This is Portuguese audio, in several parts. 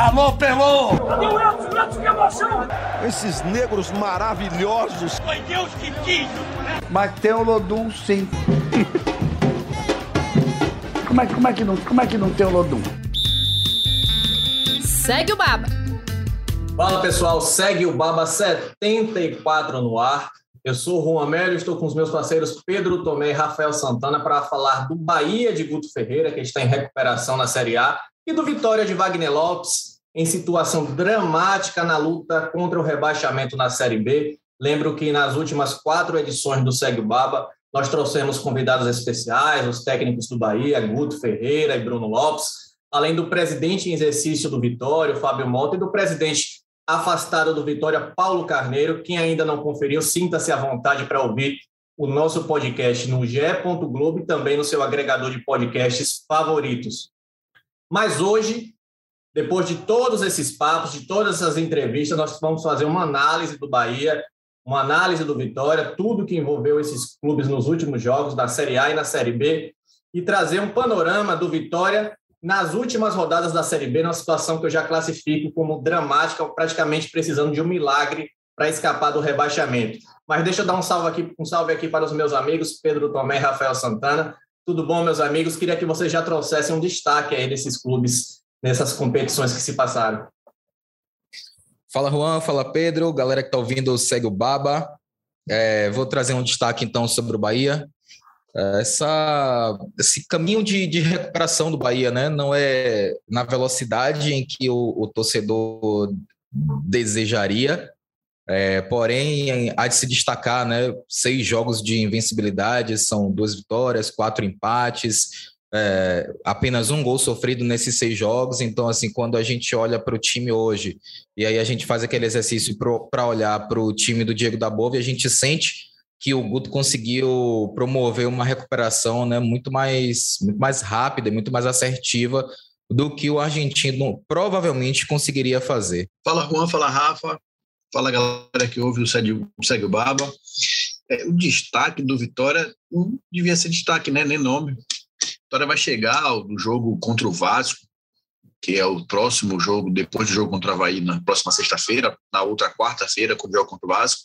Alô, Pelô! Cadê o Edson? Edson, que emoção! Esses negros maravilhosos! Foi Deus que quis! Mas tem o Lodum, sim. como, é, como, é que não, como é que não tem o Lodum? Segue o Baba. Fala pessoal, segue o Baba 74 no ar. Eu sou o Juan Melo, estou com os meus parceiros Pedro Tomé e Rafael Santana para falar do Bahia de Guto Ferreira, que está em recuperação na Série A, e do Vitória de Wagner Lopes, em situação dramática na luta contra o rebaixamento na Série B. Lembro que nas últimas quatro edições do Segue Baba, nós trouxemos convidados especiais, os técnicos do Bahia, Guto Ferreira e Bruno Lopes, além do presidente em exercício do Vitória, Fábio Mota, e do presidente afastado do Vitória, Paulo Carneiro. Quem ainda não conferiu, sinta-se à vontade para ouvir o nosso podcast no ge. Globo e também no seu agregador de podcasts favoritos. Mas hoje, depois de todos esses papos, de todas essas entrevistas, nós vamos fazer uma análise do Bahia, uma análise do Vitória, tudo que envolveu esses clubes nos últimos jogos, da Série A e na Série B, e trazer um panorama do Vitória nas últimas rodadas da Série B, numa situação que eu já classifico como dramática, praticamente precisando de um milagre para escapar do rebaixamento. Mas deixa eu dar um salve aqui, um salve aqui para os meus amigos Pedro Tomé e Rafael Santana. Tudo bom, meus amigos? Queria que vocês já trouxessem um destaque aí desses clubes nessas competições que se passaram. Fala Juan, fala Pedro, galera que está ouvindo segue o Baba. É, vou trazer um destaque então sobre o Bahia. Essa, esse caminho de, de, recuperação do Bahia, né? Não é na velocidade em que o, o torcedor desejaria, é, porém há de se destacar, né? Seis jogos de invencibilidade, são duas vitórias, quatro empates, é, apenas um gol sofrido nesses seis jogos. Então, assim, quando a gente olha para o time hoje e aí a gente faz aquele exercício para olhar para o time do Diego da Bove, a gente sente que o Guto conseguiu promover uma recuperação né, muito, mais, muito mais rápida, muito mais assertiva do que o argentino provavelmente conseguiria fazer. Fala Juan, fala Rafa, fala galera que ouve o Segue, Segue o Baba. É, o destaque do Vitória não devia ser destaque, né? nem nome. Vitória vai chegar no jogo contra o Vasco, que é o próximo jogo, depois do jogo contra o Havaí, na próxima sexta-feira, na outra quarta-feira, quando o jogo contra o Vasco.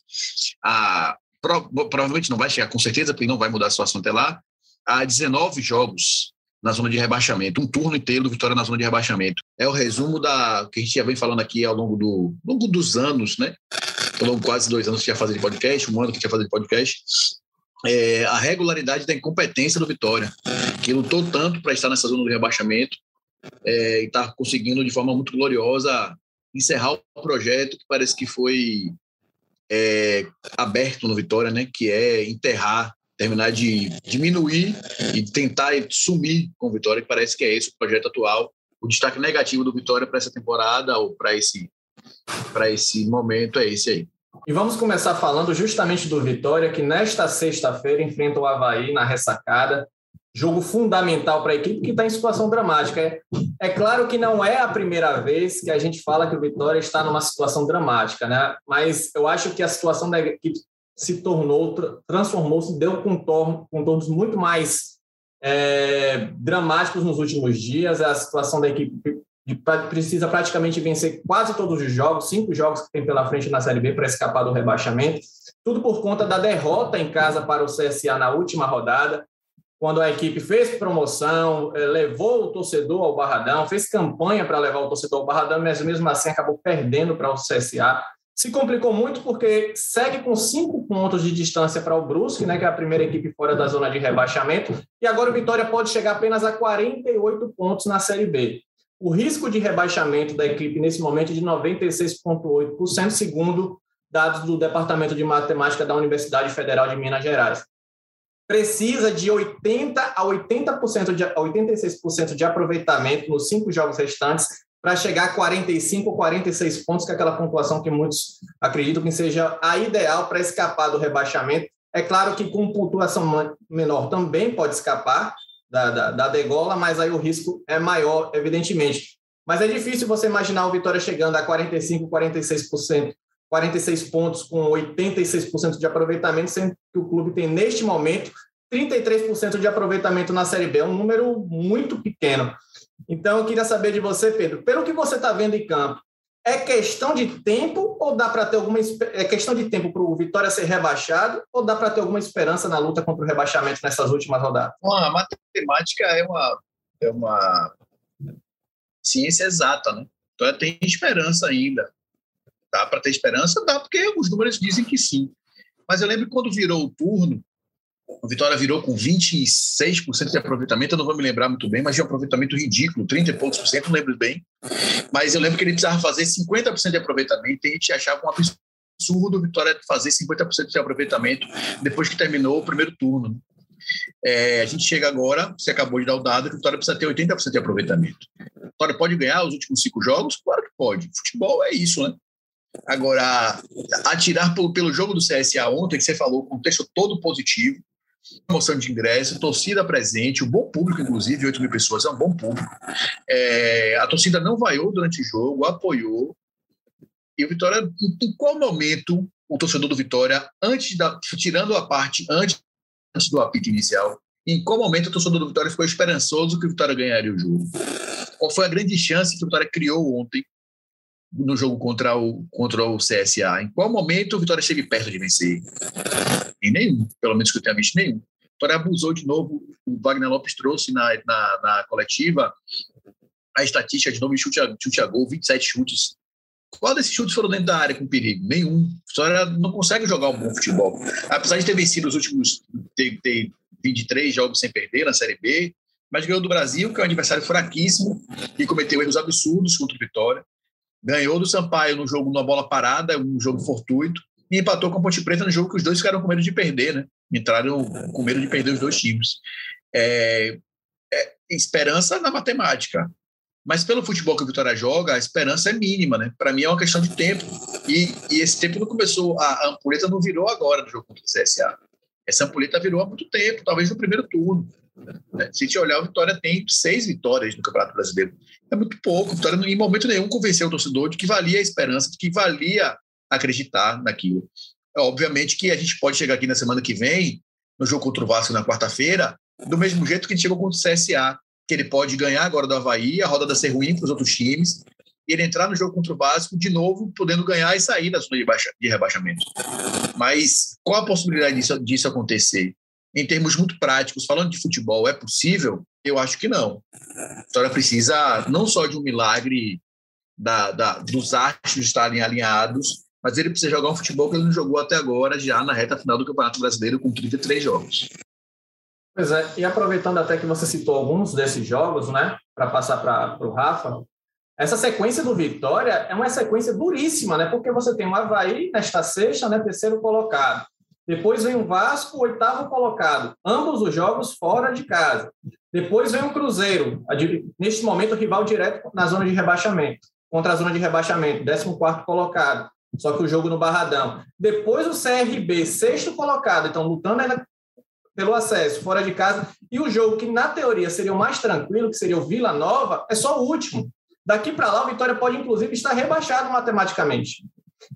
A Pro, provavelmente não vai chegar com certeza, porque não vai mudar a situação até lá, a 19 jogos na zona de rebaixamento, um turno inteiro do Vitória na zona de rebaixamento. É o resumo da que a gente já vem falando aqui ao longo, do, longo dos anos, né? Ao longo de quase dois anos que tinha fazendo podcast, um ano que tinha fazendo podcast. É, a regularidade da incompetência do Vitória, que lutou tanto para estar nessa zona de rebaixamento é, e está conseguindo de forma muito gloriosa encerrar o projeto que parece que foi é, aberto no Vitória, né? Que é enterrar, terminar de diminuir e tentar sumir com o Vitória, que parece que é esse o projeto atual. O destaque negativo do Vitória para essa temporada ou para esse, para esse momento é esse aí. E vamos começar falando justamente do Vitória, que nesta sexta-feira enfrenta o Havaí na ressacada jogo fundamental para a equipe que está em situação dramática. É, é, claro que não é a primeira vez que a gente fala que o Vitória está numa situação dramática, né? Mas eu acho que a situação da equipe se tornou, transformou-se, deu contornos muito mais é, dramáticos nos últimos dias. A situação da equipe precisa praticamente vencer quase todos os jogos, cinco jogos que tem pela frente na Série B para escapar do rebaixamento. Tudo por conta da derrota em casa para o CSA na última rodada quando a equipe fez promoção, eh, levou o torcedor ao Barradão, fez campanha para levar o torcedor ao Barradão, mas mesmo assim acabou perdendo para o CSA. Se complicou muito porque segue com cinco pontos de distância para o Brusque, né, que é a primeira equipe fora da zona de rebaixamento, e agora o Vitória pode chegar apenas a 48 pontos na Série B. O risco de rebaixamento da equipe nesse momento é de 96,8%, segundo dados do Departamento de Matemática da Universidade Federal de Minas Gerais precisa de 80% a 80% de, a 86% de aproveitamento nos cinco jogos restantes para chegar a 45 ou 46 pontos, que é aquela pontuação que muitos acreditam que seja a ideal para escapar do rebaixamento. É claro que com pontuação menor também pode escapar da, da, da degola, mas aí o risco é maior, evidentemente. Mas é difícil você imaginar o Vitória chegando a 45, 46% 46 pontos com 86% de aproveitamento, sendo que o clube tem, neste momento, 33% de aproveitamento na Série B. É um número muito pequeno. Então, eu queria saber de você, Pedro, pelo que você está vendo em campo, é questão de tempo ou dá para ter alguma é questão de tempo para o Vitória ser rebaixado ou dá para ter alguma esperança na luta contra o rebaixamento nessas últimas rodadas? Bom, a matemática é uma é uma ciência exata, né? Então tem esperança ainda. Dá para ter esperança? Dá, porque os números dizem que sim. Mas eu lembro quando virou o turno, o Vitória virou com 26% de aproveitamento, eu não vou me lembrar muito bem, mas de um aproveitamento ridículo, 30 e poucos por cento, não lembro bem. Mas eu lembro que ele precisava fazer 50% de aproveitamento e a gente achava um absurdo o Vitória fazer 50% de aproveitamento depois que terminou o primeiro turno. É, a gente chega agora, você acabou de dar o dado, que o Vitória precisa ter 80% de aproveitamento. O Vitória pode ganhar os últimos cinco jogos? Claro que pode. Futebol é isso, né? Agora, atirar pelo, pelo jogo do CSA ontem, que você falou, contexto todo positivo, promoção de ingresso, torcida presente, um bom público, inclusive, 8 mil pessoas, é um bom público. É, a torcida não vaiou durante o jogo, apoiou. E o Vitória, em qual momento o torcedor do Vitória, antes da, tirando a parte antes, antes do apito inicial, em qual momento o torcedor do Vitória ficou esperançoso que o Vitória ganharia o jogo? Qual foi a grande chance que o Vitória criou ontem no jogo contra o, contra o CSA? Em qual momento o Vitória esteve perto de vencer? Em nenhum, pelo menos que eu tenha visto nenhum. O Vitória abusou de novo, o Wagner Lopes trouxe na, na, na coletiva a estatística de novo chute a, chute a gol, 27 chutes. Qual desses chutes foram dentro da área com perigo? Nenhum. O Vitória não consegue jogar um bom futebol. Apesar de ter vencido os últimos ter, ter 23 jogos sem perder na Série B, mas ganhou do Brasil, que é um adversário fraquíssimo e cometeu erros absurdos contra o Vitória ganhou do Sampaio no jogo numa bola parada, um jogo fortuito, e empatou com a Ponte Preta no jogo que os dois ficaram com medo de perder, né? Entraram com medo de perder os dois times. É, é, esperança na matemática. Mas pelo futebol que o Vitória joga, a esperança é mínima, né? Para mim é uma questão de tempo. E, e, esse tempo não começou, a, a ampulheta não virou agora no jogo contra o CSA. Essa ampulheta virou há muito tempo, talvez no primeiro turno. Né? Se a gente olhar, o Vitória tem seis vitórias no Campeonato Brasileiro. É muito pouco. O Vitória, em momento nenhum, convenceu o torcedor de que valia a esperança, de que valia acreditar naquilo. É, obviamente que a gente pode chegar aqui na semana que vem, no jogo contra o Vasco na quarta-feira, do mesmo jeito que a gente chegou contra o CSA, que ele pode ganhar agora do Havaí, a rodada ser ruim para os outros times, e ele entrar no jogo contra o Vasco, de novo, podendo ganhar e sair da zona de, baixa, de rebaixamento. Mas qual a possibilidade disso, disso acontecer? Em termos muito práticos, falando de futebol, é possível? Eu acho que não. A história precisa não só de um milagre da, da, dos astros estarem alinhados, mas ele precisa jogar um futebol que ele não jogou até agora, já na reta final do Campeonato Brasileiro, com 33 jogos. Pois é, e aproveitando até que você citou alguns desses jogos, né, para passar para o Rafa, essa sequência do Vitória é uma sequência duríssima, né, porque você tem o Havaí nesta sexta, né, terceiro colocado. Depois vem o Vasco, oitavo colocado, ambos os jogos fora de casa. Depois vem o Cruzeiro, neste momento rival direto na zona de rebaixamento, contra a zona de rebaixamento, 14 colocado, só que o jogo no Barradão. Depois o CRB, sexto colocado, então lutando ainda pelo acesso, fora de casa. E o jogo que, na teoria, seria o mais tranquilo, que seria o Vila Nova, é só o último. Daqui para lá, o Vitória pode, inclusive, estar rebaixado matematicamente.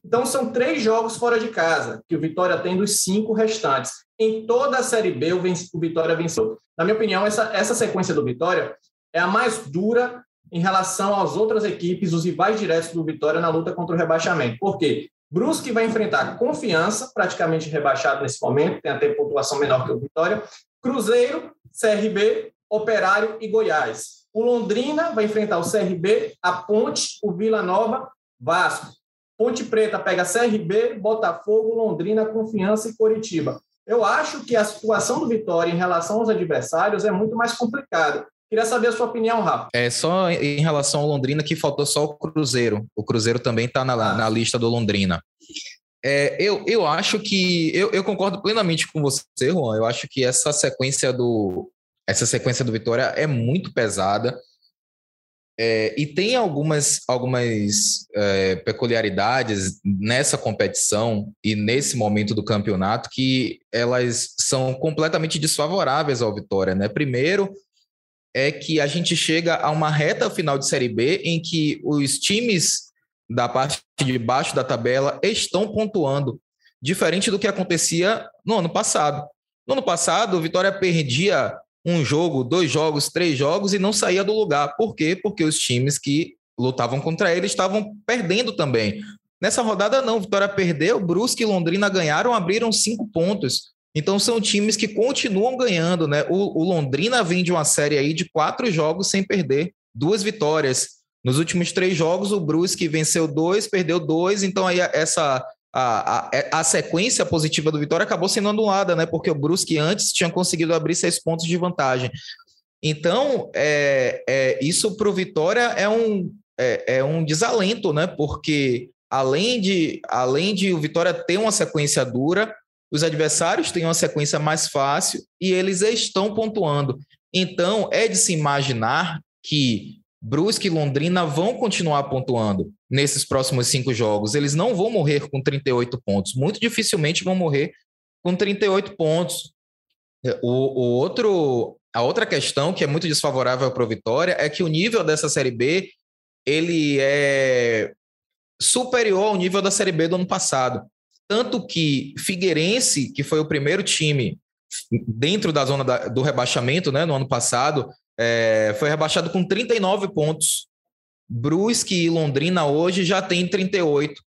Então, são três jogos fora de casa que o Vitória tem dos cinco restantes. Em toda a Série B, o, Vitória venceu. Na minha opinião, essa, essa sequência do Vitória é a mais dura em relação às outras equipes, os rivais diretos do Vitória na luta contra o rebaixamento. Por quê? Brusque vai enfrentar Confiança, praticamente rebaixado nesse momento, tem até pontuação menor que o Vitória. Cruzeiro, CRB, Operário e Goiás. O Londrina vai enfrentar o CRB, a Ponte, o Vila Nova, Vasco. Ponte Preta pega CRB, Botafogo, Londrina, Confiança e Coritiba. Eu acho que a situação do Vitória em relação aos adversários é muito mais complicada. Queria saber a sua opinião, Rafa. É só em relação ao Londrina que faltou só o Cruzeiro. O Cruzeiro também está na, na, lista do Londrina. É, eu, eu acho que eu, eu, concordo plenamente com você, Juan. Eu acho que essa sequência do essa sequência do Vitória é muito pesada. É, e tem algumas, algumas é, peculiaridades nessa competição e nesse momento do campeonato que elas são completamente desfavoráveis ao Vitória. Né? Primeiro, é que a gente chega a uma reta final de Série B em que os times da parte de baixo da tabela estão pontuando, diferente do que acontecia no ano passado. No ano passado, o Vitória perdia um jogo, dois jogos, três jogos e não saía do lugar. Por quê? Porque os times que lutavam contra ele estavam perdendo também. Nessa rodada, não. Vitória perdeu, Brusque e Londrina ganharam, abriram cinco pontos. Então são times que continuam ganhando, né? O, o, Londrina vem de uma série aí de quatro jogos sem perder, duas vitórias. Nos últimos três jogos, o Brusque venceu dois, perdeu dois, então aí essa a, a, a sequência positiva do Vitória acabou sendo anulada, né? Porque o Brusque antes tinha conseguido abrir seis pontos de vantagem. Então, é, é isso para o Vitória é um, é, é um desalento, né? Porque além de, além de o Vitória ter uma sequência dura, os adversários têm uma sequência mais fácil e eles estão pontuando. Então, é de se imaginar que Brusque e Londrina vão continuar pontuando nesses próximos cinco jogos. Eles não vão morrer com 38 pontos. Muito dificilmente vão morrer com 38 pontos. O, o outro, a outra questão que é muito desfavorável para o Vitória é que o nível dessa Série B ele é superior ao nível da Série B do ano passado. Tanto que Figueirense, que foi o primeiro time dentro da zona da, do rebaixamento né, no ano passado, é, foi rebaixado com 39 pontos. Brusque e Londrina hoje já tem 38.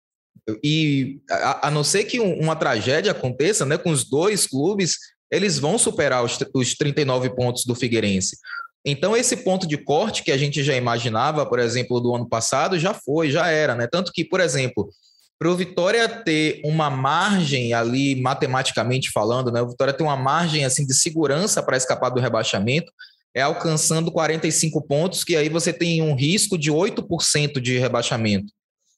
E a, a não ser que um, uma tragédia aconteça né, com os dois clubes, eles vão superar os, os 39 pontos do Figueirense. Então, esse ponto de corte que a gente já imaginava, por exemplo, do ano passado, já foi, já era, né? Tanto que, por exemplo, para o Vitória ter uma margem ali, matematicamente falando, né? O Vitória tem uma margem assim de segurança para escapar do rebaixamento, é alcançando 45 pontos, que aí você tem um risco de 8% de rebaixamento.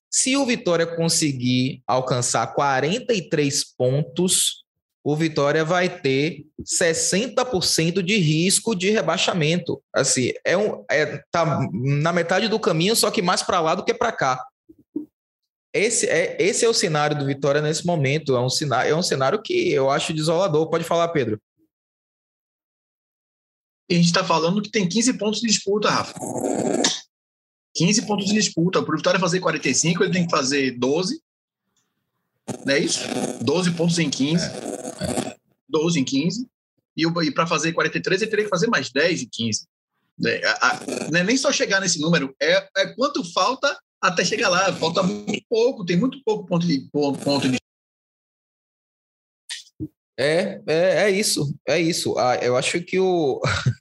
Se o Vitória conseguir alcançar 43 pontos, o Vitória vai ter 60% de risco de rebaixamento. Assim, é um é, tá na metade do caminho, só que mais para lá do que para cá. Esse é, esse é o cenário do Vitória nesse momento. É um, cenário, é um cenário que eu acho desolador. Pode falar, Pedro. E a gente está falando que tem 15 pontos de disputa, Rafa. 15 pontos de disputa. Para o Vitória fazer 45, ele tem que fazer 12. Não é isso? 12 pontos em 15. 12 em 15. E, e para fazer 43, ele teria que fazer mais 10 em 15. É, a, a, não é nem só chegar nesse número, é, é quanto falta até chegar lá. Falta muito pouco, tem muito pouco ponto de ponto de é, é, é isso, é isso. Ah, eu acho que o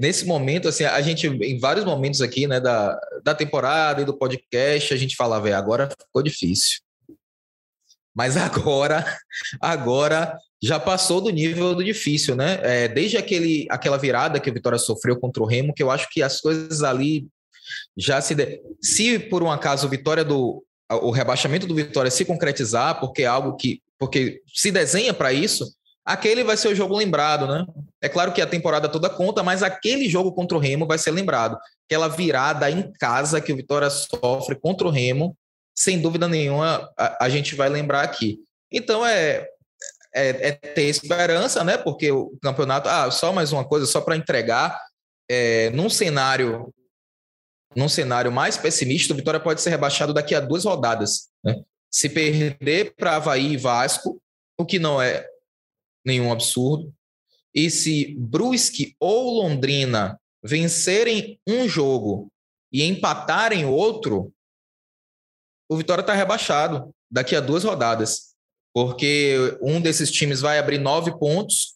nesse momento, assim, a gente em vários momentos aqui, né, da, da temporada e do podcast, a gente falava, é, agora ficou difícil. Mas agora, agora já passou do nível do difícil, né? É, desde aquele, aquela virada que a Vitória sofreu contra o Remo, que eu acho que as coisas ali já se. De... Se por um acaso o Vitória do. O rebaixamento do Vitória se concretizar, porque é algo que. Porque se desenha para isso, aquele vai ser o jogo lembrado, né? É claro que a temporada toda conta, mas aquele jogo contra o Remo vai ser lembrado. Aquela virada em casa que o Vitória sofre contra o Remo, sem dúvida nenhuma, a, a gente vai lembrar aqui. Então é, é, é, ter esperança, né? Porque o campeonato. Ah, só mais uma coisa, só para entregar. É, num cenário num cenário mais pessimista, o Vitória pode ser rebaixado daqui a duas rodadas. Né? Se perder para Havaí e Vasco, o que não é nenhum absurdo, e se Brusque ou Londrina vencerem um jogo e empatarem outro, o Vitória está rebaixado daqui a duas rodadas, porque um desses times vai abrir nove pontos,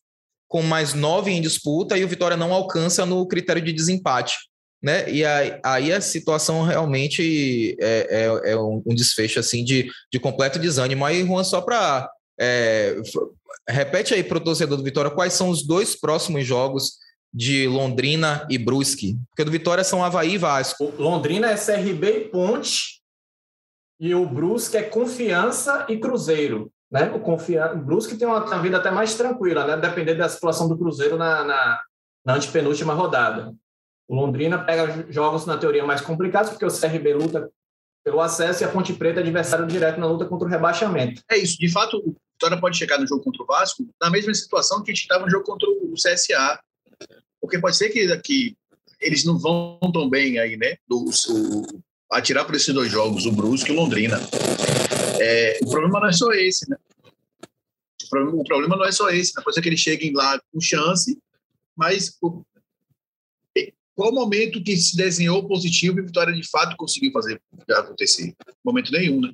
com mais nove em disputa, e o Vitória não alcança no critério de desempate né? E aí, aí a situação realmente é, é, é um, desfecho assim de, de completo desânimo. Aí, Juan, só para é, repete aí para o torcedor do Vitória quais são os dois próximos jogos de Londrina e Brusque, porque do Vitória são Havaí e Vasco. Londrina é CRB e Ponte e o Brusque é Confiança e Cruzeiro. Né? O, Confia... o Brusque tem uma, uma, vida até mais tranquila, né? depender da situação do Cruzeiro na, na, na antepenúltima rodada. O Londrina pega jogos, na teoria, mais complicados, porque o CRB luta pelo acesso e a Ponte Preta é adversário direto na luta contra o rebaixamento. É isso. De fato, o Vitória pode chegar no jogo contra o Vasco na mesma situação que a gente estava no jogo contra o CSA. Porque pode ser que, que eles não vão tão bem aí, né? Do, o, atirar por esses dois jogos, o Brusque e o Londrina. É, o problema não é só esse, né? O problema, o problema não é só esse, né? Pode ser que eles cheguem lá com chance mas qual o momento que se desenhou positivo e Vitória de fato conseguiu fazer acontecer? Momento nenhum, né?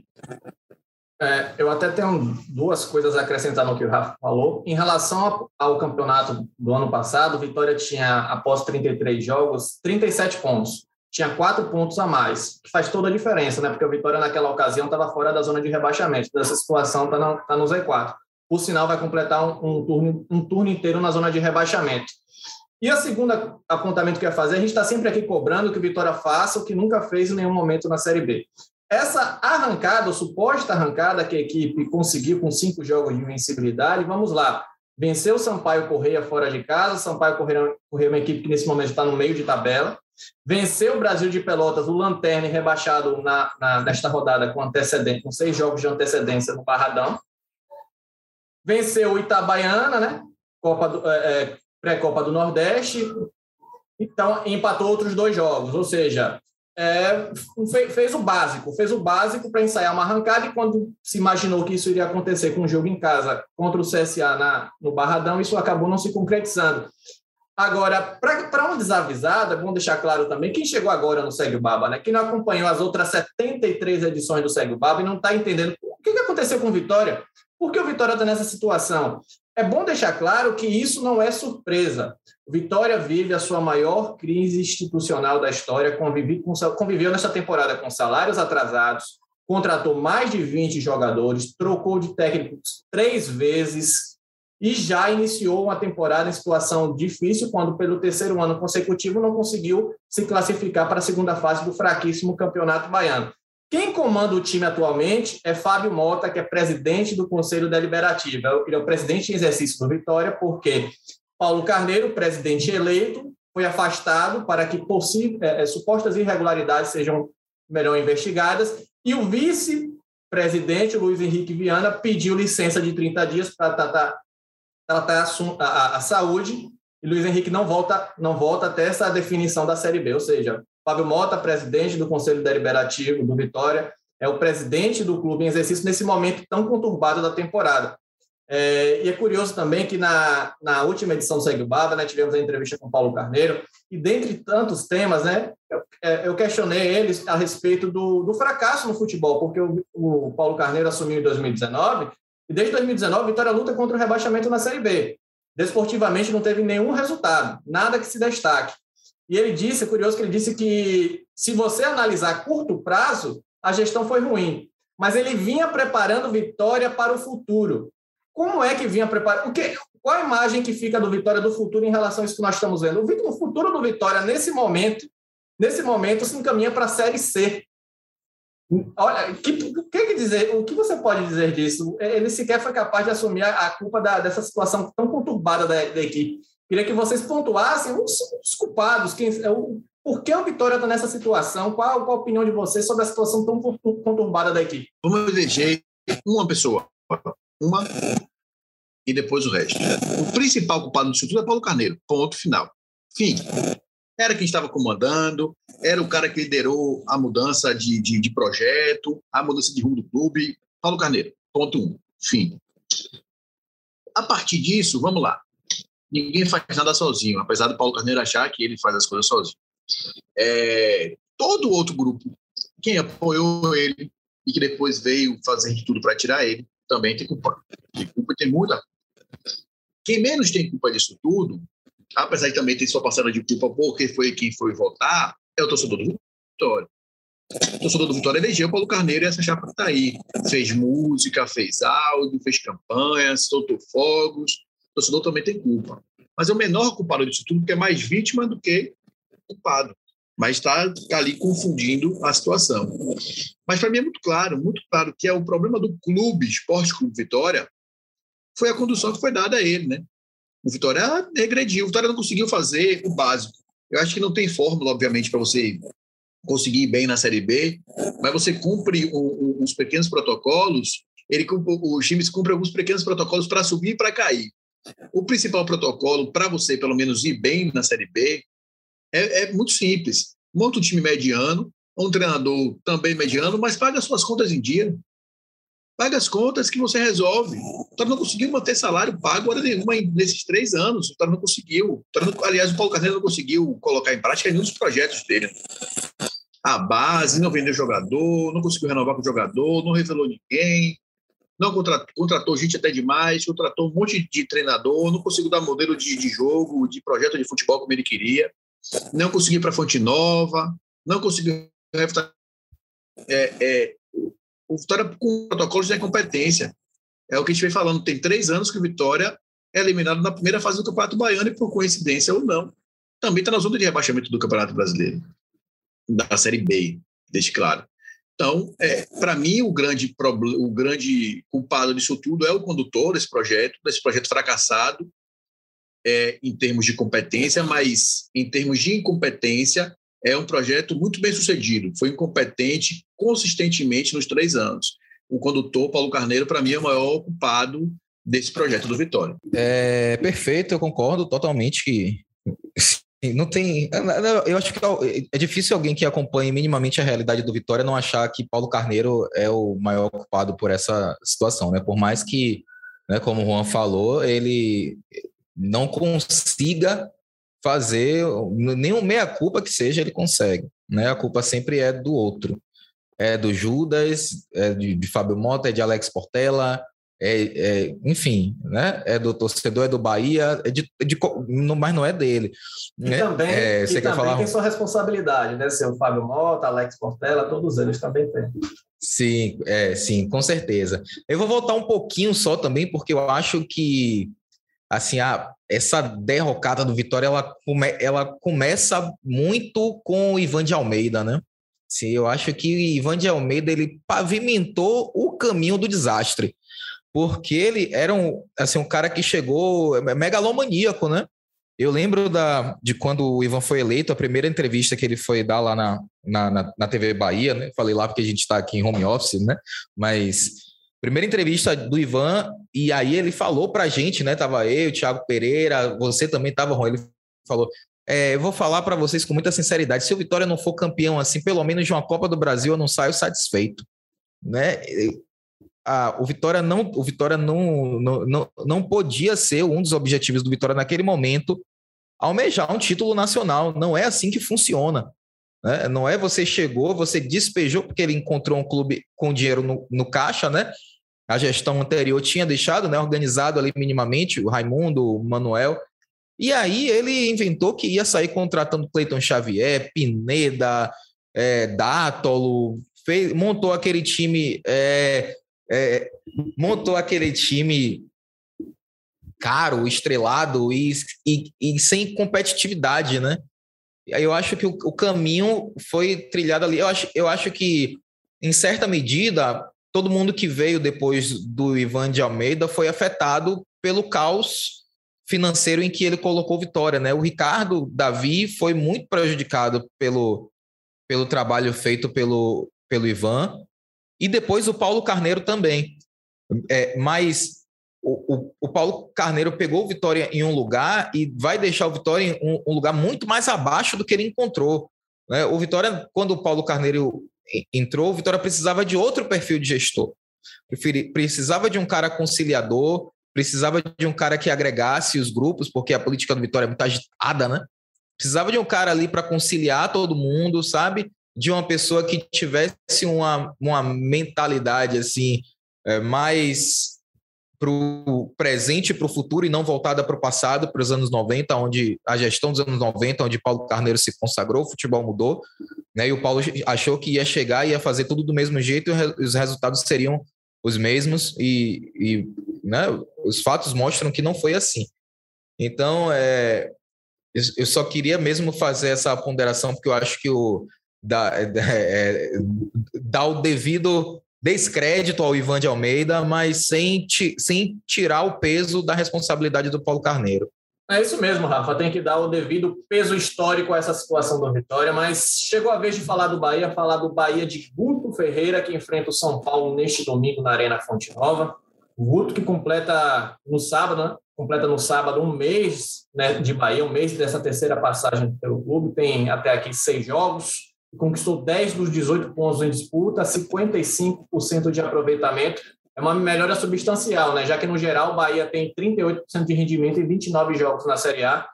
É, eu até tenho duas coisas a acrescentar no que o Rafa falou. Em relação ao campeonato do ano passado, Vitória tinha, após 33 jogos, 37 pontos. Tinha quatro pontos a mais, que faz toda a diferença, né? Porque o Vitória, naquela ocasião, estava fora da zona de rebaixamento. Nessa situação, está no, tá no Z4. Por sinal, vai completar um, um, turno, um turno inteiro na zona de rebaixamento. E a segunda apontamento que eu ia fazer, a gente está sempre aqui cobrando que o Vitória faça o que nunca fez em nenhum momento na Série B. Essa arrancada, suposta arrancada que a equipe conseguiu com cinco jogos de invencibilidade, vamos lá. Venceu o Sampaio Correia fora de casa. Sampaio Correia, é uma equipe que nesse momento está no meio de tabela. Venceu o Brasil de Pelotas, o Lanterna, rebaixado na, na, nesta rodada com antecedência, com seis jogos de antecedência no Barradão. Venceu o Itabaiana, né? Copa do, é, é pré-Copa do Nordeste. Então, empatou outros dois jogos. Ou seja, é, fez o básico, fez o básico para ensaiar uma arrancada e quando se imaginou que isso iria acontecer com o jogo em casa contra o CSA na, no Barradão, isso acabou não se concretizando. Agora, para uma desavisada, é bom deixar claro também, quem chegou agora no Segue o Baba, né? quem não acompanhou as outras 73 edições do Segue o Baba e não está entendendo o que, que aconteceu com o Vitória, por que o Vitória está nessa situação? É bom deixar claro que isso não é surpresa. Vitória vive a sua maior crise institucional da história, conviveu nessa temporada com salários atrasados, contratou mais de 20 jogadores, trocou de técnicos três vezes e já iniciou uma temporada em situação difícil, quando pelo terceiro ano consecutivo não conseguiu se classificar para a segunda fase do fraquíssimo Campeonato Baiano. Quem comanda o time atualmente é Fábio Mota, que é presidente do Conselho Deliberativo. Ele é o presidente em exercício do Vitória, porque Paulo Carneiro, presidente eleito, foi afastado para que é, é, supostas irregularidades sejam melhor investigadas, e o vice-presidente, Luiz Henrique Viana, pediu licença de 30 dias para tratar, tratar a, a, a, saúde, e Luiz Henrique não volta, não volta até essa definição da Série B, ou seja, Fábio Mota, presidente do Conselho Deliberativo do Vitória, é o presidente do clube em exercício nesse momento tão conturbado da temporada. É, e é curioso também que na, na última edição do Segue Baba, né, tivemos a entrevista com Paulo Carneiro, e dentre tantos temas, né, eu, é, eu questionei eles a respeito do, do, fracasso no futebol, porque o, o, Paulo Carneiro assumiu em 2019, e desde 2019 Vitória luta contra o rebaixamento na Série B. Desportivamente não teve nenhum resultado, nada que se destaque. E ele disse, é curioso que ele disse que se você analisar a curto prazo, a gestão foi ruim, mas ele vinha preparando Vitória para o futuro. Como é que vinha preparar? O que, qual a imagem que fica do Vitória do futuro em relação a isso que nós estamos vendo? O, futuro do Vitória, nesse momento, nesse momento, se encaminha para a Série C. Olha, que, que, que, dizer? O que você pode dizer disso? Ele sequer foi capaz de assumir a, a culpa da, dessa situação tão conturbada da, da, equipe. Queria que vocês pontuassem os, os culpados, quem, é o, por que o Vitória está nessa situação? Qual, qual, a opinião de vocês sobre a situação tão conturbada da equipe? Vamos eleger uma pessoa uma e depois o resto. O principal culpado disso tudo é Paulo Carneiro, ponto final. Fim. Era quem estava comandando, era o cara que liderou a mudança de, de, de projeto, a mudança de rumo do clube. Paulo Carneiro, ponto um. Fim. A partir disso, vamos lá. Ninguém faz nada sozinho, apesar do Paulo Carneiro achar que ele faz as coisas sozinho. É, todo outro grupo, quem apoiou ele e que depois veio fazer de tudo para tirar ele, também tem culpa. Tem culpa tem muita Quem menos tem culpa disso tudo, apesar de também ter sua parcela de culpa porque foi quem foi votar, é o torcedor do Vitória. O torcedor do Vitória elegeu Paulo Carneiro e essa chapa está aí. Fez música, fez áudio, fez campanha, soltou fogos. O torcedor também tem culpa. Mas é o menor culpado disso tudo, porque é mais vítima do que culpado mas está tá ali confundindo a situação. Mas para mim é muito claro, muito claro que é o problema do clube, Esporte Clube Vitória, foi a condução que foi dada a ele, né? O Vitória regrediu, o Vitória não conseguiu fazer o básico. Eu acho que não tem fórmula, obviamente, para você conseguir ir bem na Série B, mas você cumpre os pequenos protocolos, ele, os times cumprem alguns pequenos protocolos para subir e para cair. O principal protocolo para você, pelo menos, ir bem na Série B é, é muito simples. Monta um time mediano, um treinador também mediano, mas paga suas contas em dia. Paga as contas que você resolve. O Vitória não conseguiu manter salário pago hora nenhuma nesses três anos. O Vitória não conseguiu. Aliás, o Paulo Carneiro não conseguiu colocar em prática nenhum dos projetos dele. A base, não vendeu jogador, não conseguiu renovar com o jogador, não revelou ninguém, não contratou, contratou gente até demais, contratou um monte de treinador, não conseguiu dar modelo de, de jogo, de projeto de futebol como ele queria, não conseguiu para Fonte Nova, não conseguiu. É, é, o Vitória com protocolos de incompetência. É o que a gente vem falando. Tem três anos que o Vitória é eliminado na primeira fase do Campeonato Baiano e, por coincidência ou não, também está na zona de rebaixamento do Campeonato Brasileiro, da Série B, deixe claro. Então, é, para mim, o grande, o grande culpado disso tudo é o condutor desse projeto, desse projeto fracassado é, em termos de competência, mas em termos de incompetência, é um projeto muito bem sucedido. Foi incompetente consistentemente nos três anos. O condutor, Paulo Carneiro, para mim, é o maior culpado desse projeto do Vitória. É perfeito, eu concordo totalmente que não tem. Eu acho que é difícil alguém que acompanhe minimamente a realidade do Vitória não achar que Paulo Carneiro é o maior culpado por essa situação, né? Por mais que, né, como o Juan falou, ele não consiga fazer nenhum meia-culpa que seja, ele consegue. Né? A culpa sempre é do outro. É do Judas, é de, de Fábio Mota, é de Alex Portela, é, é, enfim, né? É do torcedor, é do Bahia, é de, de, mas não é dele. E né? também, é, você e quer também falar... tem sua responsabilidade, né? Seu Fábio Mota, Alex Portela, todos eles também têm. Sim, é, sim, com certeza. Eu vou voltar um pouquinho só também, porque eu acho que assim, a, essa derrocada do Vitória, ela, come, ela começa muito com o Ivan de Almeida, né? Sim, eu acho que o Ivan de Almeida, ele pavimentou o caminho do desastre, porque ele era um, assim, um cara que chegou é, megalomaníaco, né? Eu lembro da, de quando o Ivan foi eleito, a primeira entrevista que ele foi dar lá na, na, na TV Bahia, né? Falei lá porque a gente está aqui em home office, né? Mas Primeira entrevista do Ivan, e aí ele falou pra gente, né? Tava eu, Thiago Pereira, você também tava, Ron. Ele falou: é, eu vou falar para vocês com muita sinceridade. Se o Vitória não for campeão, assim, pelo menos de uma Copa do Brasil, eu não saio satisfeito. Né? Ah, o Vitória não, o Vitória não, não, não, não podia ser um dos objetivos do Vitória naquele momento almejar um título nacional. Não é assim que funciona. Né? Não é você chegou, você despejou porque ele encontrou um clube com dinheiro no, no caixa, né? a gestão anterior tinha deixado, né, organizado ali minimamente, o Raimundo, o Manuel. E aí ele inventou que ia sair contratando Cleiton Xavier, Pineda, é, Dátolo, fez, montou aquele time, é, é, montou aquele time caro, estrelado e, e, e, sem competitividade, né? Eu acho que o, o caminho foi trilhado ali. Eu acho, eu acho que, em certa medida, todo mundo que veio depois do Ivan de Almeida foi afetado pelo caos financeiro em que ele colocou Vitória, né? O Ricardo Davi foi muito prejudicado pelo, pelo trabalho feito pelo, pelo Ivan e depois o Paulo Carneiro também. É, mas o, o, o, Paulo Carneiro pegou o Vitória em um lugar e vai deixar o Vitória em um, um lugar muito mais abaixo do que ele encontrou. Né? O Vitória, quando o Paulo Carneiro entrou, o Vitória precisava de outro perfil de gestor. Precisava de um cara conciliador, precisava de um cara que agregasse os grupos, porque a política do Vitória é muito agitada, né? Precisava de um cara ali para conciliar todo mundo, sabe? De uma pessoa que tivesse uma, uma mentalidade assim é, mais para o presente e para o futuro e não voltada para o passado, para os anos 90, onde a gestão dos anos 90, onde Paulo Carneiro se consagrou, o futebol mudou, né? E o Paulo achou que ia chegar e ia fazer tudo do mesmo jeito e os resultados seriam os mesmos e, e né, os fatos mostram que não foi assim. Então, é, eu só queria mesmo fazer essa ponderação porque eu acho que o dá, é, é, dá o devido descrédito ao Ivan de Almeida, mas sem, sem tirar o peso da responsabilidade do Paulo Carneiro. É isso mesmo, Rafa. Tem que dar o devido peso histórico a essa situação do Vitória, mas chegou a vez de falar do Bahia, falar do Bahia de Guto Ferreira, que enfrenta o São Paulo neste domingo na Arena Fonte Nova. O Guto que completa no sábado, né? completa no sábado um mês né, de Bahia, um mês dessa terceira passagem pelo clube, tem até aqui seis jogos, conquistou 10 dos 18 pontos em disputa, 55% de aproveitamento. é uma melhora substancial, né? Já que no geral o Bahia tem 38% de rendimento em 29 jogos na Série A.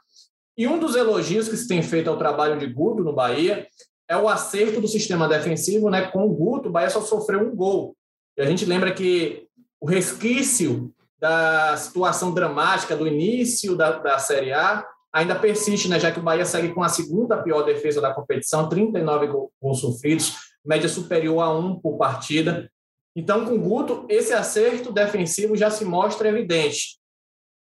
E um dos elogios que se tem feito ao trabalho de Guto no Bahia é o acerto do sistema defensivo, né? Com o Guto, o Bahia só sofreu um gol. E a gente lembra que o resquício da situação dramática do início da, da Série A ainda persiste, né? Já que o Bahia segue com a segunda pior defesa da competição, 39 gols sofridos, média superior a um por partida. Então, com o Guto, esse acerto defensivo já se mostra evidente.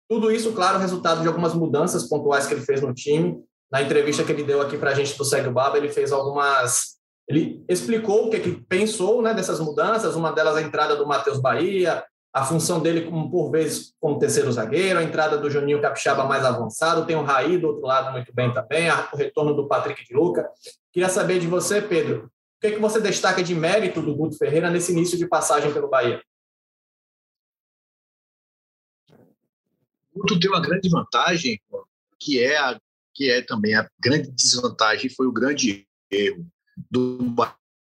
Tudo isso, claro, resultado de algumas mudanças pontuais que ele fez no time. Na entrevista que ele deu aqui para a gente do Segue o Baba, ele fez algumas. Ele explicou o que, que pensou né, dessas mudanças, uma delas a entrada do Matheus Bahia, a função dele, como, por vezes, como terceiro zagueiro, a entrada do Juninho Capixaba mais avançado, tem o Raí do outro lado muito bem também, o retorno do Patrick de Luca. Queria saber de você, Pedro, que, é que você destaca de mérito do Guto Ferreira nesse início de passagem pelo Bahia? O Guto tem uma grande vantagem, que é, a, que é também a grande desvantagem, foi o grande erro do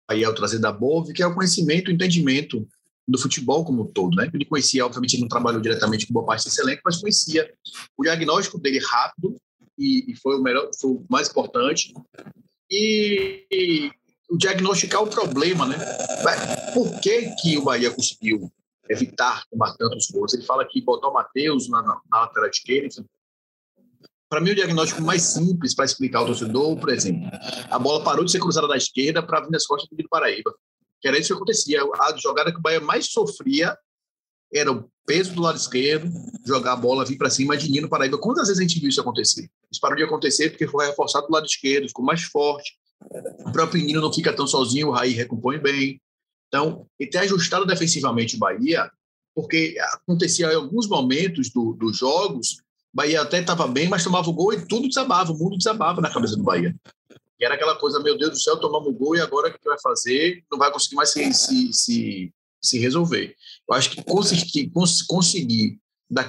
Bahia ao trazer da Bove, que é o conhecimento, o entendimento do futebol como um todo, né? Ele conhecia, obviamente, ele não trabalhou diretamente com boa parte desse elenco, mas conhecia o diagnóstico dele rápido e, e foi o melhor, foi o mais importante. E, o diagnosticar o problema, né? Por que, que o Bahia conseguiu evitar tomar tantos gols? Ele fala que botou o Matheus na, na, na lateral esquerda. Para mim, o diagnóstico mais simples para explicar ao torcedor, por exemplo, a bola parou de ser cruzada da esquerda para vir nas costas do Paraíba. Que era isso que acontecia. A jogada que o Bahia mais sofria era o peso do lado esquerdo, jogar a bola, vir para cima de Nino Paraíba. Quantas vezes a gente viu isso acontecer? Isso parou de acontecer porque foi reforçado do lado esquerdo, ficou mais forte. O próprio Nino não fica tão sozinho, o Raí recompõe bem. Então, ele tem ajustado defensivamente o Bahia, porque acontecia em alguns momentos do, dos jogos, Bahia até estava bem, mas tomava o gol e tudo desabava, o mundo desabava na cabeça do Bahia. E era aquela coisa, meu Deus do céu, tomamos gol e agora o que vai fazer? Não vai conseguir mais se, se, se, se resolver. Eu acho que conseguir, conseguir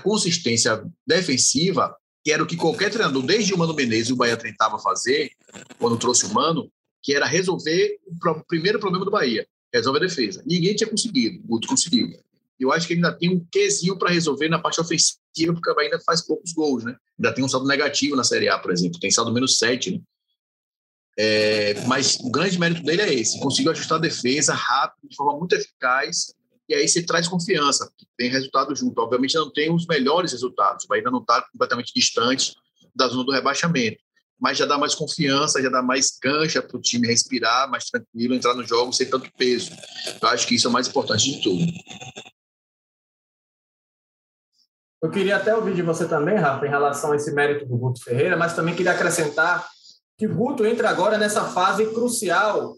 consistência defensiva que era o que qualquer treinador, desde o Mano Menezes, o Bahia tentava fazer, quando trouxe o Mano, que era resolver o primeiro problema do Bahia, resolve a defesa. Ninguém tinha conseguido, o Guto conseguiu. Eu acho que ainda tem um quesinho para resolver na parte ofensiva, porque o Bahia ainda faz poucos gols, né? Ainda tem um saldo negativo na Série A, por exemplo, tem saldo menos 7, né? É, mas o grande mérito dele é esse: conseguiu ajustar a defesa rápido, de forma muito eficaz, e aí você traz confiança, tem resultado junto. Obviamente não tem os melhores resultados, ainda não está completamente distante da zona do rebaixamento, mas já dá mais confiança, já dá mais cancha para o time respirar mais tranquilo, entrar no jogo sem tanto peso. Eu acho que isso é o mais importante de tudo. Eu queria até ouvir de você também, Rafa, em relação a esse mérito do Guto Ferreira, mas também queria acrescentar que o Guto entra agora nessa fase crucial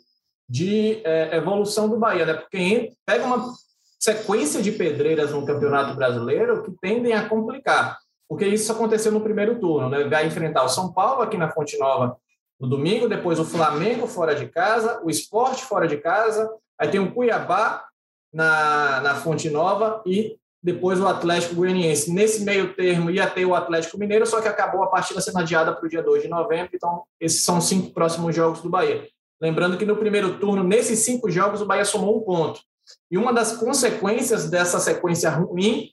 de é, evolução do Bahia, né? Porque pega uma sequência de pedreiras no Campeonato Brasileiro que tendem a complicar, porque isso aconteceu no primeiro turno, né? Vai enfrentar o São Paulo aqui na Fonte Nova no domingo, depois o Flamengo fora de casa, o Esporte fora de casa, aí tem o Cuiabá na, na Fonte Nova e depois o Atlético Goianiense. Nesse meio termo ia ter o Atlético Mineiro, só que acabou a partida sendo adiada para o dia 2 de novembro, então esses são os cinco próximos jogos do Bahia. Lembrando que no primeiro turno, nesses cinco jogos, o Bahia somou um ponto. E uma das consequências dessa sequência ruim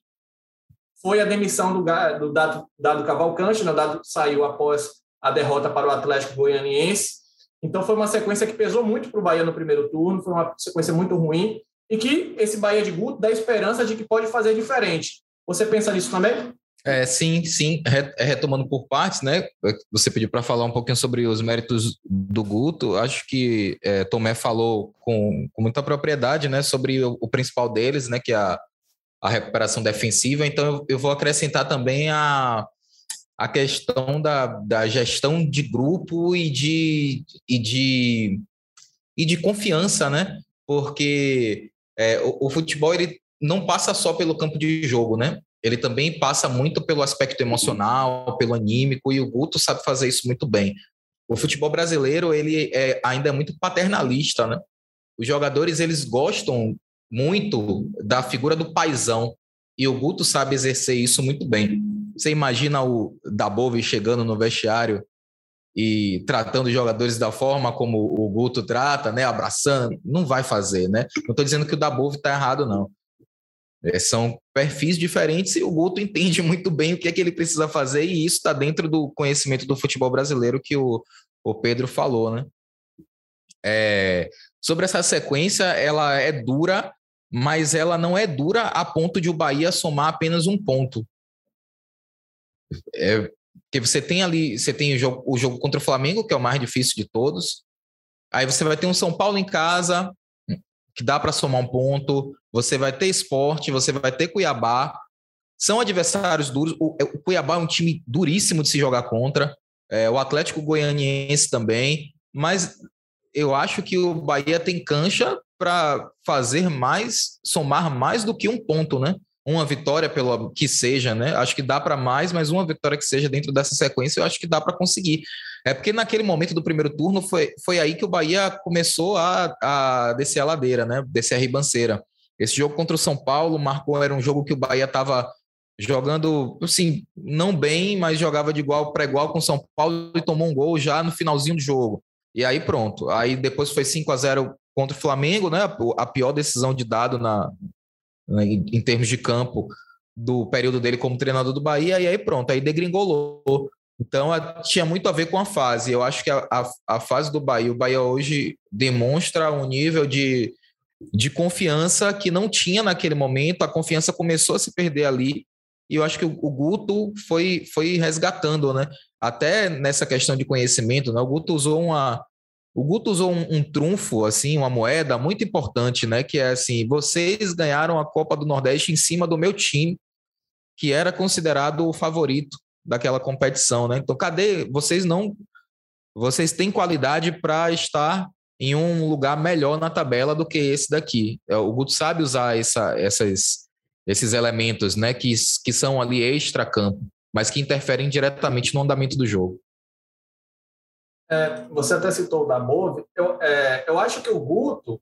foi a demissão do, do Dado, Dado Cavalcante, né? o Dado saiu após a derrota para o Atlético Goianiense. Então foi uma sequência que pesou muito para o Bahia no primeiro turno, foi uma sequência muito ruim, e que esse Bahia de Guto dá esperança de que pode fazer diferente. Você pensa nisso também? É, sim, sim, retomando por partes, né? Você pediu para falar um pouquinho sobre os méritos do Guto. Acho que é, Tomé falou com, com, muita propriedade, né, sobre o, o, principal deles, né, que é a, a recuperação defensiva. Então, eu, eu, vou acrescentar também a, a questão da, da gestão de grupo e de, e de, e de confiança, né? Porque é, o, o futebol ele não passa só pelo campo de jogo, né? ele também passa muito pelo aspecto emocional, pelo anímico, e o Guto sabe fazer isso muito bem. O futebol brasileiro, ele é, ainda é muito paternalista, né? Os jogadores, eles gostam muito da figura do paizão, e o Guto sabe exercer isso muito bem. Você imagina o Dabove chegando no vestiário e tratando os jogadores da forma como o Guto trata, né? Abraçando, não vai fazer, né? Não estou dizendo que o Dabove está errado, não É, são perfis diferentes e o Guto entende muito bem o que é que ele precisa fazer, e isso está dentro do conhecimento do futebol brasileiro que o, o Pedro falou, né? É, sobre essa sequência, ela é dura, mas ela não é dura a ponto de o Bahia somar apenas um ponto. É, porque você tem ali, você tem o jogo, o jogo contra o Flamengo, que é o mais difícil de todos. Aí você vai ter um São Paulo em casa, que dá para somar um ponto. Você vai ter esporte, você vai ter Cuiabá. São adversários duros. O, o Cuiabá é um time duríssimo de se jogar contra. É, o Atlético Goianiense também. Mas eu acho que o Bahia tem cancha para fazer mais, somar mais do que um ponto, né? Uma vitória pelo que seja, né? Acho que dá para mais, mas uma vitória que seja dentro dessa sequência, eu acho que dá para conseguir. É porque naquele momento do primeiro turno foi, foi aí que o Bahia começou a, a descer a ladeira, né? Descer a ribanceira. Esse jogo contra o São Paulo marcou, era um jogo que o Bahia estava jogando, assim, não bem, mas jogava de igual para igual com o São Paulo e tomou um gol já no finalzinho do jogo. E aí pronto. Aí depois foi 5 a 0 contra o Flamengo, né? A pior decisão de dado na, na em termos de campo do período dele como treinador do Bahia, e aí pronto, aí degringolou. Então tinha muito a ver com a fase. Eu acho que a, a, a fase do Bahia, o Bahia hoje demonstra um nível de, de confiança que não tinha naquele momento. A confiança começou a se perder ali. E eu acho que o, o Guto foi, foi resgatando, né? Até nessa questão de conhecimento, né? O Guto usou uma, o Guto usou um, um, trunfo, assim, uma moeda muito importante, né? Que é assim: vocês ganharam a Copa do Nordeste em cima do meu time, que era considerado o favorito daquela competição, né? Então, cadê? Vocês não. Vocês têm qualidade para estar em um lugar melhor na tabela do que esse daqui. É, o Guto sabe usar essa, essas, esses elementos, né? Que, que são ali extra-campo, mas que interferem diretamente no andamento do jogo. É, você até citou o da Bove. Eu, é, eu acho que o Guto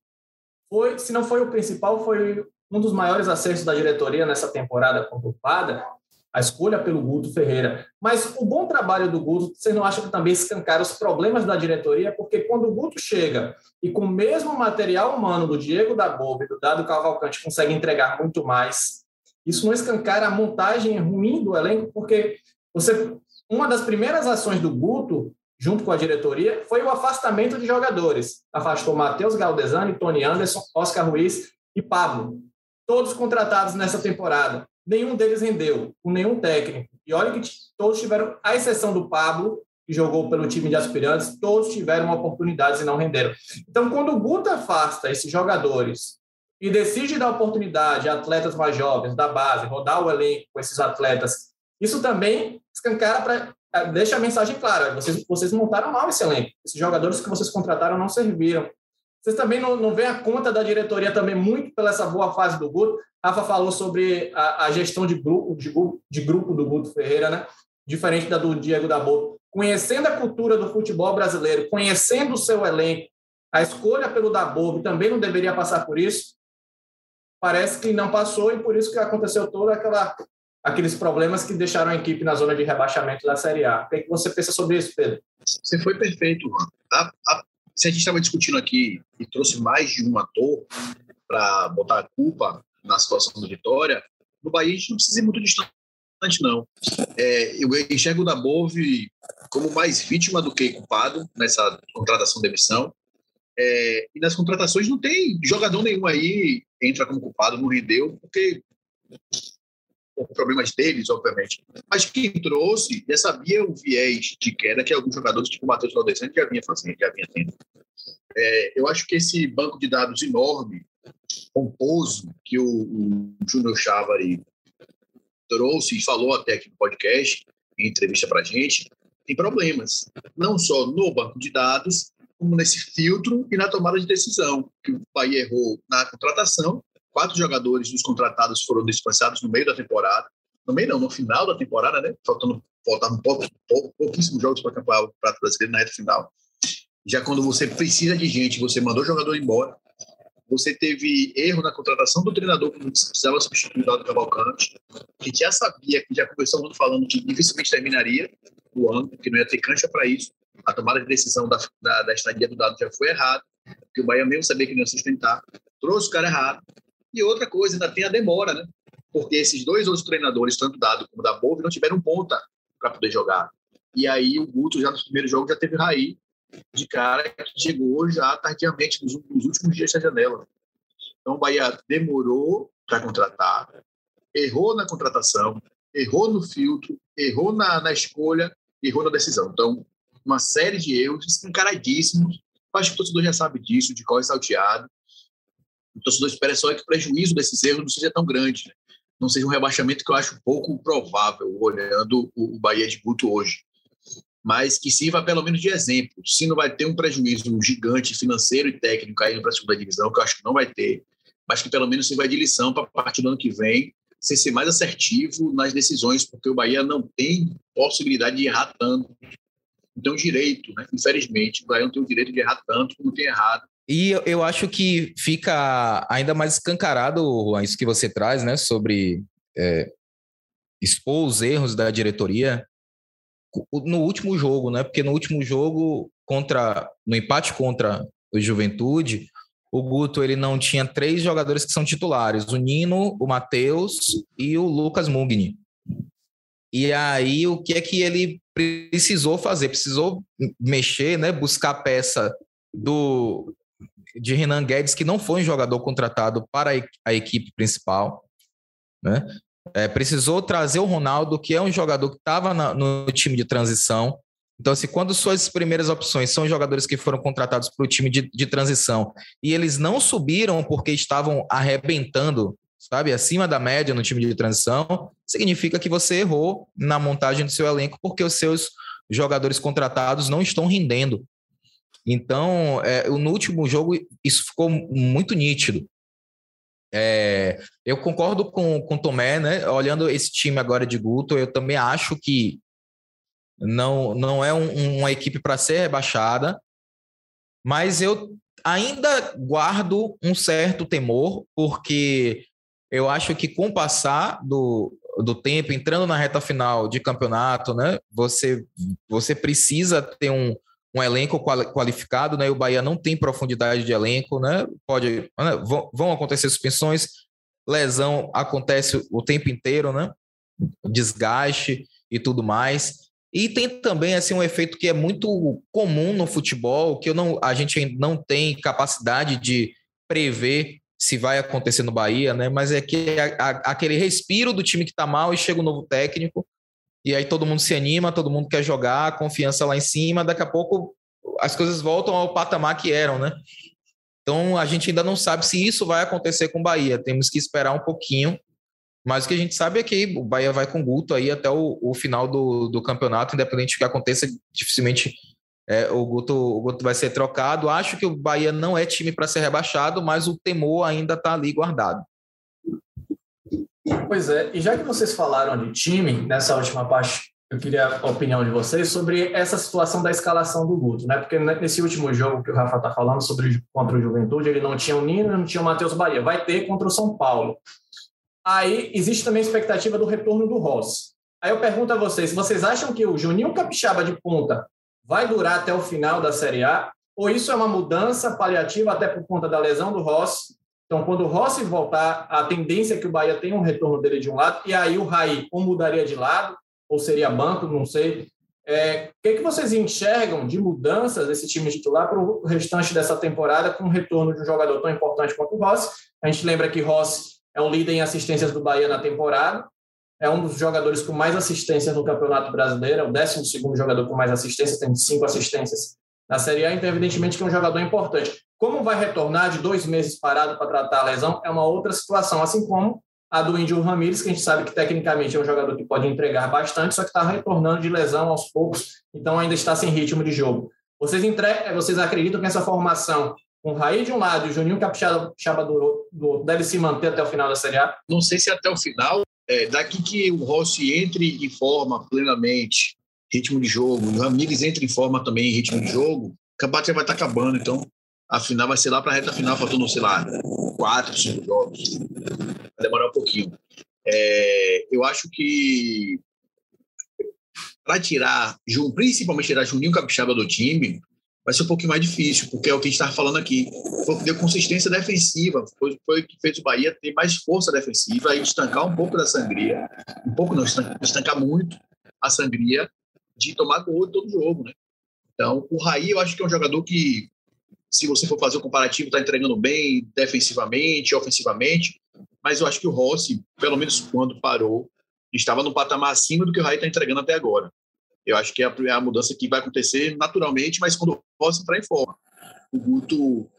foi, se não foi o principal, foi um dos maiores acertos da diretoria nessa temporada conturbada, a escolha pelo Guto Ferreira. Mas o bom trabalho do Guto, você não acha que também escancara os problemas da diretoria? Porque quando o Guto chega e com o mesmo material humano do Diego da Boba e do Dado Cavalcante consegue entregar muito mais, isso não escancara a montagem ruim do elenco, porque você uma das primeiras ações do Guto junto com a diretoria, foi o afastamento de jogadores. Afastou Matheus Galdesani, Tony Anderson, Oscar Ruiz e Pablo. Todos contratados nessa temporada. Nenhum deles rendeu, com nenhum técnico. E olha que todos tiveram, à exceção do Pablo, que jogou pelo time de aspirantes, todos tiveram oportunidades e não renderam. Então, quando o Guto afasta esses jogadores e decide dar oportunidade a atletas mais jovens da base, rodar o elenco com esses atletas, isso também escancara para deixa a mensagem clara: vocês, vocês montaram mal esse elenco. Esses jogadores que vocês contrataram não serviram. Vocês também não, não veem a conta da diretoria também muito pela essa boa fase do Guto. Rafa falou sobre a, a gestão de grupo, de, de, grupo do Guto Ferreira, né? diferente da do Diego da Boa. Conhecendo a cultura do futebol brasileiro, conhecendo o seu elenco, a escolha pelo Dabob também não deveria passar por isso. Parece que não passou e por isso que aconteceu toda aquela aqueles problemas que deixaram a equipe na zona de rebaixamento da Série A. O que, é que você pensa sobre isso, Pedro? Você foi perfeito, Juan. A, a, se a gente estava discutindo aqui e trouxe mais de um ator para botar a culpa na situação do Vitória, no Bahia a gente não precisa ir muito distante, não. É, eu enxergo o Dabove como mais vítima do que culpado nessa contratação de emissão. É, e nas contratações não tem jogador nenhum aí entra como culpado, não rendeu, porque problemas deles, obviamente. Mas quem trouxe já sabia o viés de queda que alguns jogadores, tipo o Matheus Valdezani, já vinha fazendo, já vinha tendo. É, eu acho que esse banco de dados enorme, pomposo, que o, o Júnior Chávari trouxe e falou até aqui no podcast, em entrevista para a gente, tem problemas. Não só no banco de dados, como nesse filtro e na tomada de decisão, que o Bahia errou na contratação quatro jogadores dos contratados foram dispensados no meio da temporada. No meio não, no final da temporada, né? Faltando, faltavam pouquíssimos jogos para acabar o Prato Brasileiro na reta final. Já quando você precisa de gente, você mandou o jogador embora, você teve erro na contratação do treinador que precisava substituir o Dado Cavalcante, que já sabia, que já começou falando que dificilmente terminaria o ano, que não ia ter cancha para isso. A tomada de decisão da, da, da estadia do Dado já foi errada, o Bahia mesmo sabia que não ia sustentar, trouxe o cara errado, E outra coisa, ainda tem a demora, né? Porque esses dois outros treinadores, tanto Dado como da Bove, não tiveram ponta para poder jogar. E aí o Guto, já nos primeiros jogos, já teve Raí de cara que chegou já tardiamente nos, nos últimos dias da janela. Então o Bahia demorou para contratar, errou na contratação, errou no filtro, errou na, na escolha, errou na decisão. Então, uma série de erros escancaradíssimos. Acho que o torcedor já sabe disso, de qual é salteado. O torcedor espera só que o prejuízo desses erros não seja tão grande. Né? Não seja um rebaixamento que eu acho pouco provável, olhando o Bahia de Guto hoje. Mas que sirva pelo menos de exemplo. Se não vai ter um prejuízo gigante financeiro e técnico caindo para a segunda divisão, que eu acho que não vai ter, mas que pelo menos sirva de lição para a partir do ano que vem ser mais assertivo nas decisões, porque o Bahia não tem possibilidade de errar tanto. Então, direito, né? infelizmente, o Bahia não tem o direito de errar tanto como tem errado. E eu acho que fica ainda mais escancarado, Juan, isso que você traz, né, sobre é, expor os erros da diretoria no último jogo, né? Porque no último jogo, contra no empate contra o Juventude, o Guto ele não tinha três jogadores que são titulares: o Nino, o Matheus e o Lucas Mugni. E aí, o que é que ele precisou fazer? Precisou mexer, né? Buscar peça do de Renan Guedes, que não foi um jogador contratado para a equipe principal, né? É, precisou trazer o Ronaldo, que é um jogador que estava no time de transição, então, assim, quando suas primeiras opções são jogadores que foram contratados para o time de, de transição e eles não subiram porque estavam arrebentando, sabe, acima da média no time de transição, significa que você errou na montagem do seu elenco porque os seus jogadores contratados não estão rendendo. Então, é, no último jogo, isso ficou muito nítido. É, eu concordo com o Tomé, né? Olhando esse time agora de Guto, eu também acho que não, não é um, uma equipe para ser rebaixada, mas eu ainda guardo um certo temor, porque eu acho que com o passar do, do tempo, entrando na reta final de campeonato, né, você, você precisa ter um, um elenco qualificado, né, e o Bahia não tem profundidade de elenco, né, pode, né, vão, acontecer suspensões, lesão acontece o tempo inteiro, né, desgaste e tudo mais. E tem também assim um efeito que é muito comum no futebol, que eu não, a gente não tem capacidade de prever se vai acontecer no Bahia, né? Mas é que é aquele respiro do time que está mal e chega um novo técnico, e aí todo mundo se anima, todo mundo quer jogar, confiança lá em cima, daqui a pouco as coisas voltam ao patamar que eram, né? Então a gente ainda não sabe se isso vai acontecer com o Bahia. Temos que esperar um pouquinho mas o que a gente sabe é que o Bahia vai com Guto aí até o, o final do, do campeonato, independente do que aconteça, dificilmente é, o, Guto, o Guto vai ser trocado. Acho que o Bahia não é time para ser rebaixado, mas o temor ainda está ali guardado. Pois é, e já que vocês falaram de time, nessa última parte, eu queria a opinião de vocês sobre essa situação da escalação do Guto, né? Porque nesse último jogo que o Rafa está falando sobre contra o Juventude, ele não tinha o Nino, não tinha o Matheus Bahia. Vai ter contra o São Paulo. Aí existe também a expectativa do retorno do Ross. Aí eu pergunto a vocês, vocês acham que o Juninho Capixaba de ponta vai durar até o final da Série A? Ou isso é uma mudança paliativa até por conta da lesão do Ross? Então, quando o Rossi voltar, a tendência é que o Bahia tenha um retorno dele de um lado, e aí o Raí ou mudaria de lado, ou seria banco, não sei. É, o que, que vocês enxergam de mudanças desse time titular para o restante dessa temporada com o retorno de um jogador tão importante quanto o Rossi? A gente lembra que Rossi é o líder em assistências do Bahia na temporada, é um dos jogadores com mais assistências no Campeonato Brasileiro, é o 12 jogador com mais assistências, tem cinco assistências na Série A, então, evidentemente, que é um jogador importante. Como vai retornar de dois meses parado para tratar a lesão é uma outra situação, assim como a do Índio Ramírez, que a gente sabe que tecnicamente é um jogador que pode entregar bastante, só que está retornando de lesão aos poucos, então ainda está sem ritmo de jogo. Vocês, entre... Vocês acreditam que essa formação com o Raí de um lado e o Juninho Capixaba do outro, deve se manter até o final da Série A? Não sei se até o final. É, daqui que o Rossi entre em forma plenamente, ritmo de jogo, o Ramires entre em forma também, ritmo de jogo, o campeonato vai estar acabando. Então, a final vai ser lá para a reta final, faltando, sei lá, quatro, cinco jogos. Vai demorar um pouquinho. É, eu acho que para tirar, principalmente tirar Juninho Capixaba do time, vai ser um pouquinho mais difícil, porque é o que a gente estava falando aqui. Foi o que deu consistência defensiva, foi, foi o que fez o Bahia ter mais força defensiva e estancar um pouco da sangria. Um pouco não, estancar muito a sangria de tomar gol todo jogo, né? Então, o Raí, eu acho que é um jogador que, se você for fazer o um comparativo, está entregando bem defensivamente, ofensivamente, mas eu acho que o Rossi, pelo menos quando parou, estava no patamar acima do que o Raí está entregando até agora. Eu acho que é a, a mudança que vai acontecer naturalmente, mas quando o Rossi entrar em forma. O Guto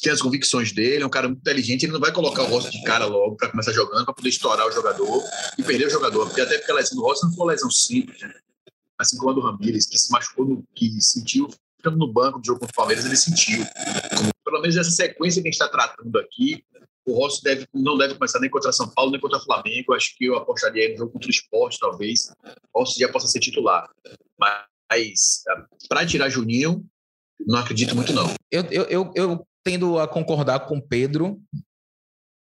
tem as convicções dele, é um cara muito inteligente, ele não vai colocar o Rossi de cara logo para começar jogando, para poder estourar o jogador e perder o jogador, porque até porque a lesão do Rossi não foi uma lesão simples, né? assim como a do Ramires, que se machucou, no, que sentiu, ficando no banco do jogo contra o Palmeiras, ele sentiu. Pelo menos essa sequência que a gente está tratando aqui, o Rossi deve, não deve começar nem contra São Paulo, nem contra Flamengo. Acho que eu apostaria no jogo contra o esporte, talvez. O Rossi já possa ser titular. Mas, para tirar Juninho, não acredito muito, não. Eu, eu, eu, eu tendo a concordar com o Pedro,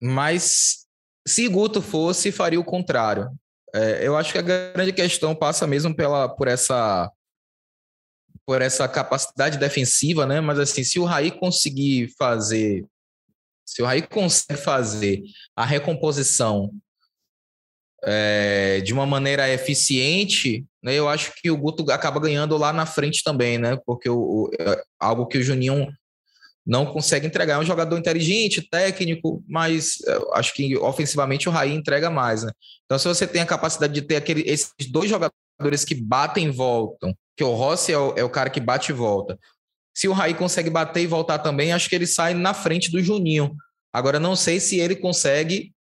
mas se Guto fosse, faria o contrário. É, eu acho que a grande questão passa mesmo pela, por essa por essa capacidade defensiva, né? Mas assim, se o Raí conseguir fazer se o Raí consegue fazer a recomposição é, de uma maneira eficiente, né, eu acho que o Guto acaba ganhando lá na frente também, né? Porque o, o, é algo que o Juninho não consegue entregar. É um jogador inteligente, técnico, mas é, acho que ofensivamente o Raí entrega mais, né? Então, se você tem a capacidade de ter aquele, esses dois jogadores que batem e voltam, que o Rossi é o, é o cara que bate e volta, se o Raí consegue bater e voltar também, acho que ele sai na frente do Juninho. Agora, não sei se ele consegue.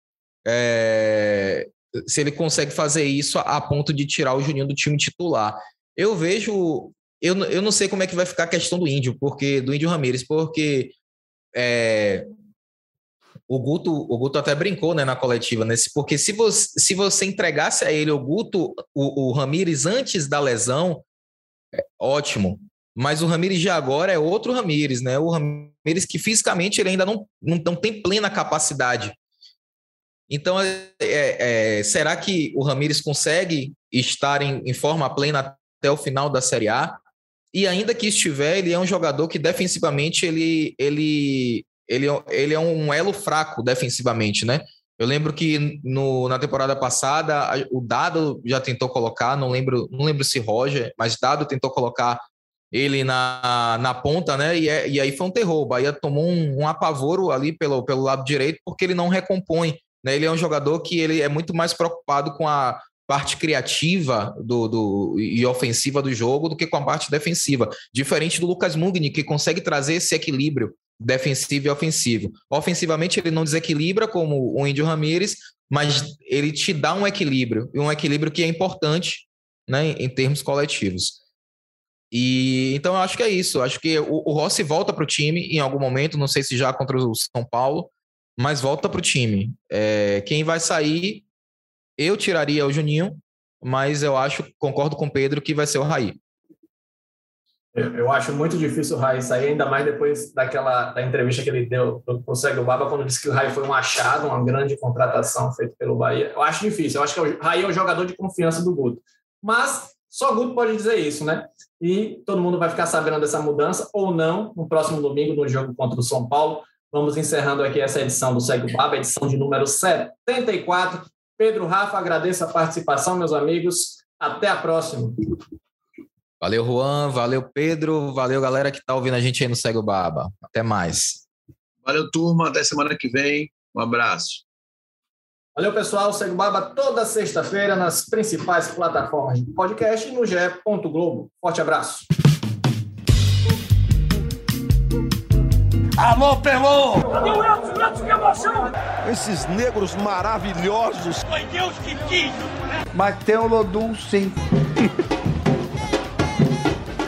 É, se ele consegue fazer isso a, a, ponto de tirar o Juninho do time titular. Eu vejo. Eu, eu não sei como é que vai ficar a questão do Índio, porque do Índio Ramírez, porque é, o Guto, o Guto até brincou né, na coletiva, né? Porque se você, se você entregasse a ele o Guto, o, o Ramires antes da lesão, é, ótimo. Mas o Ramires de agora é outro Ramires, né? O Ramires que fisicamente ele ainda não, não, não tem plena capacidade. Então, é, é, é será que o Ramires consegue estar em, em forma plena até o final da Série A? E ainda que estiver, ele é um jogador que defensivamente ele, ele, ele, ele é um elo fraco defensivamente, né? Eu lembro que no, na temporada passada o Dado já tentou colocar, não lembro, não lembro se Roger, mas Dado tentou colocar ele na, na ponta, né? E, é, e aí foi um terror. O Bahia tomou um, um, apavoro ali pelo, pelo lado direito porque ele não recompõe. Né? Ele é um jogador que ele é muito mais preocupado com a parte criativa do, do, e ofensiva do jogo do que com a parte defensiva. Diferente do Lucas Mugni, que consegue trazer esse equilíbrio defensivo e ofensivo. Ofensivamente, ele não desequilibra como o Índio Ramírez, mas ele te dá um equilíbrio, e um equilíbrio que é importante né, em termos coletivos. E então eu acho que é isso. Acho que o, o Rossi volta para o time em algum momento, não sei se já contra o São Paulo, mas volta para o time. É, quem vai sair, eu tiraria o Juninho, mas eu acho, concordo com o Pedro, que vai ser o Raí. Eu, acho muito difícil o Raí sair, ainda mais depois daquela da entrevista que ele deu para o Segue o Baba, quando disse que o Raí foi um achado, uma grande contratação feita pelo Bahia. Eu acho difícil. Eu acho que o Raí é o jogador de confiança do Guto. Mas só o Guto pode dizer isso, né? E todo mundo vai ficar sabendo dessa mudança ou não no próximo domingo no jogo contra o São Paulo. Vamos encerrando aqui essa edição do Segue o Baba, edição de número 74. Pedro Rafa, agradeço a participação, meus amigos. Até a próxima. Valeu, Juan. Valeu, Pedro. Valeu, galera que está ouvindo a gente aí no Segue o Baba. Até mais. Valeu, turma. Até semana que vem. Um abraço. Valeu, pessoal. Segue o Baba toda sexta-feira nas principais plataformas de podcast e no GE. Globo. Forte abraço. Alô, Pelô! Cadê o Edson? Edson, que emoção! Esses negros maravilhosos. Foi Deus que quis. Mas tem o Lodum, sim.